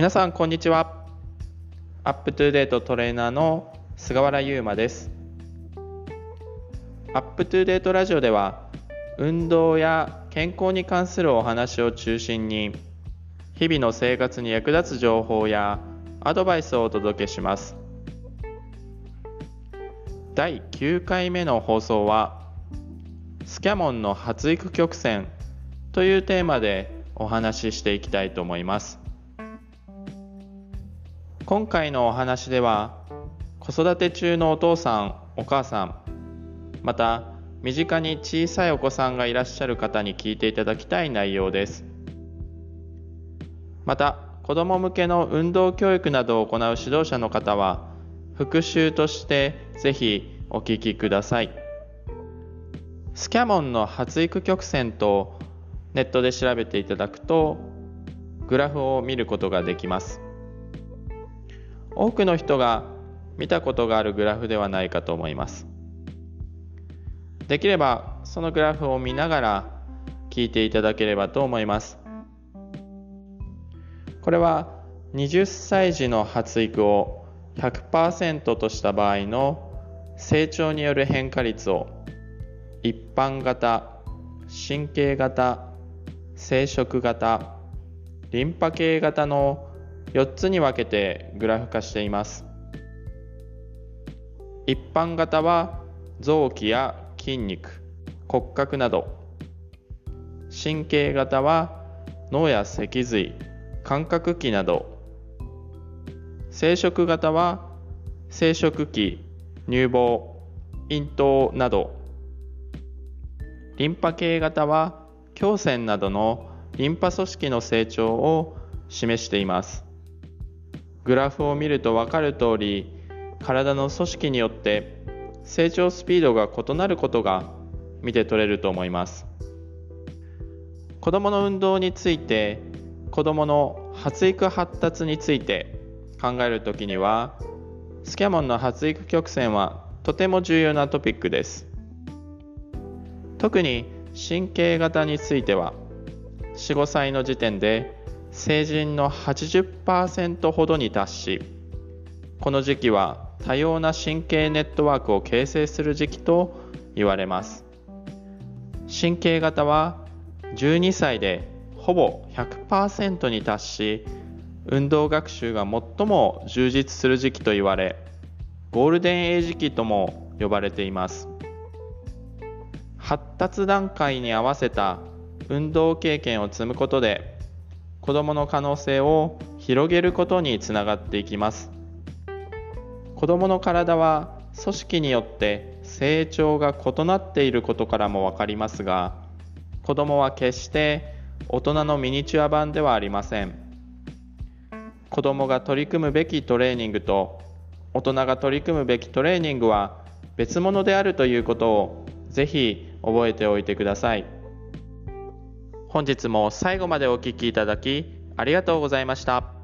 皆さんこんにちは。アップトゥデートトレーナーの菅原優馬です。アップトゥデートラジオでは運動や健康に関するお話を中心に日々の生活に役立つ情報やアドバイスをお届けします。第9回目の放送はスキャモンの発育曲線というテーマでお話ししていきたいと思います。今回のお話では子育て中のお父さんお母さんまた身近に小さいお子さんがいらっしゃる方に聞いていただきたい内容です。また子ども向けの運動教育などを行う指導者の方は復習としてぜひお聞きください。スキャモンの発育曲線とネットで調べていただくとグラフを見ることができます。多くの人が見たことがあるグラフではないかと思います。できればそのグラフを見ながら聞いていただければと思います。これは20歳児の発育を100%とした場合の成長による変化率を一般型、神経型、生殖型、リンパ系型の4つに分けてグラフ化しています。一般型は臓器や筋肉骨格など。神経型は脳や脊髄感覚器など。生殖型は生殖器乳房咽頭など。リンパ系型は胸腺などのリンパ組織の成長を示しています。グラフを見ると分かる通り体の組織によって成長スピードが異なることが見て取れると思います。子どもの運動について子どもの発育発達について考えるときにはスキャモンの発育曲線はとても重要なトピックです。特に神経型については45歳の時点で成人の80%ほどに達しこの時期は多様な神経ネットワークを形成する時期と言われます。神経型は12歳でほぼ100%に達し運動学習が最も充実する時期と言われゴールデンエイジ期とも呼ばれています。発達段階に合わせた運動経験を積むことで子どもの可能性を広げることにつながっていきます子どもの体は組織によって成長が異なっていることからも分かりますが子どもは決して大人のミニチュア版ではありません子どもが取り組むべきトレーニングと大人が取り組むべきトレーニングは別物であるということをぜひ覚えておいてください。本日も最後までお聴きいただきありがとうございました。